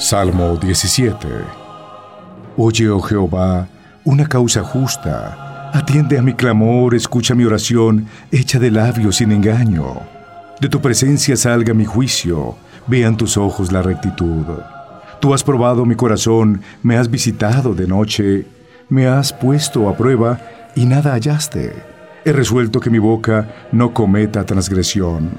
Salmo 17 Oye, oh Jehová, una causa justa. Atiende a mi clamor, escucha mi oración, hecha de labios sin engaño. De tu presencia salga mi juicio, vean tus ojos la rectitud. Tú has probado mi corazón, me has visitado de noche, me has puesto a prueba y nada hallaste. He resuelto que mi boca no cometa transgresión.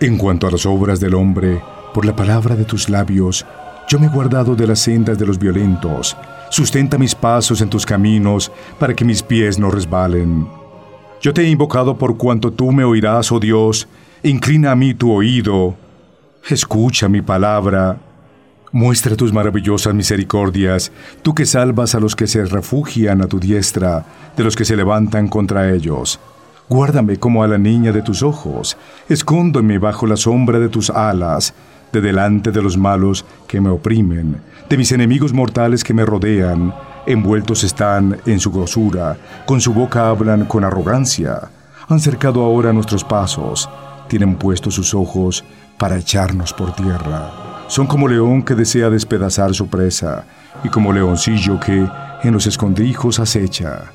En cuanto a las obras del hombre, por la palabra de tus labios, yo me he guardado de las sendas de los violentos. Sustenta mis pasos en tus caminos, para que mis pies no resbalen. Yo te he invocado por cuanto tú me oirás, oh Dios. Inclina a mí tu oído. Escucha mi palabra. Muestra tus maravillosas misericordias, tú que salvas a los que se refugian a tu diestra, de los que se levantan contra ellos. Guárdame como a la niña de tus ojos, escóndeme bajo la sombra de tus alas, de delante de los malos que me oprimen, de mis enemigos mortales que me rodean, envueltos están en su grosura, con su boca hablan con arrogancia. Han cercado ahora nuestros pasos, tienen puestos sus ojos para echarnos por tierra. Son como león que desea despedazar su presa, y como leoncillo que en los escondrijos acecha.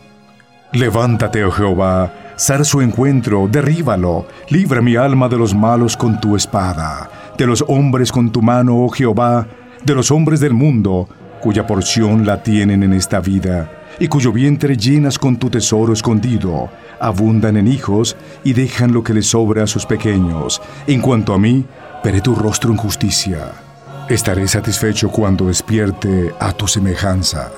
Levántate, oh Jehová, sal su encuentro, derríbalo, libra mi alma de los malos con tu espada, de los hombres con tu mano, oh Jehová, de los hombres del mundo, cuya porción la tienen en esta vida, y cuyo vientre llenas con tu tesoro escondido, abundan en hijos y dejan lo que les sobra a sus pequeños. En cuanto a mí, veré tu rostro en justicia. Estaré satisfecho cuando despierte a tu semejanza.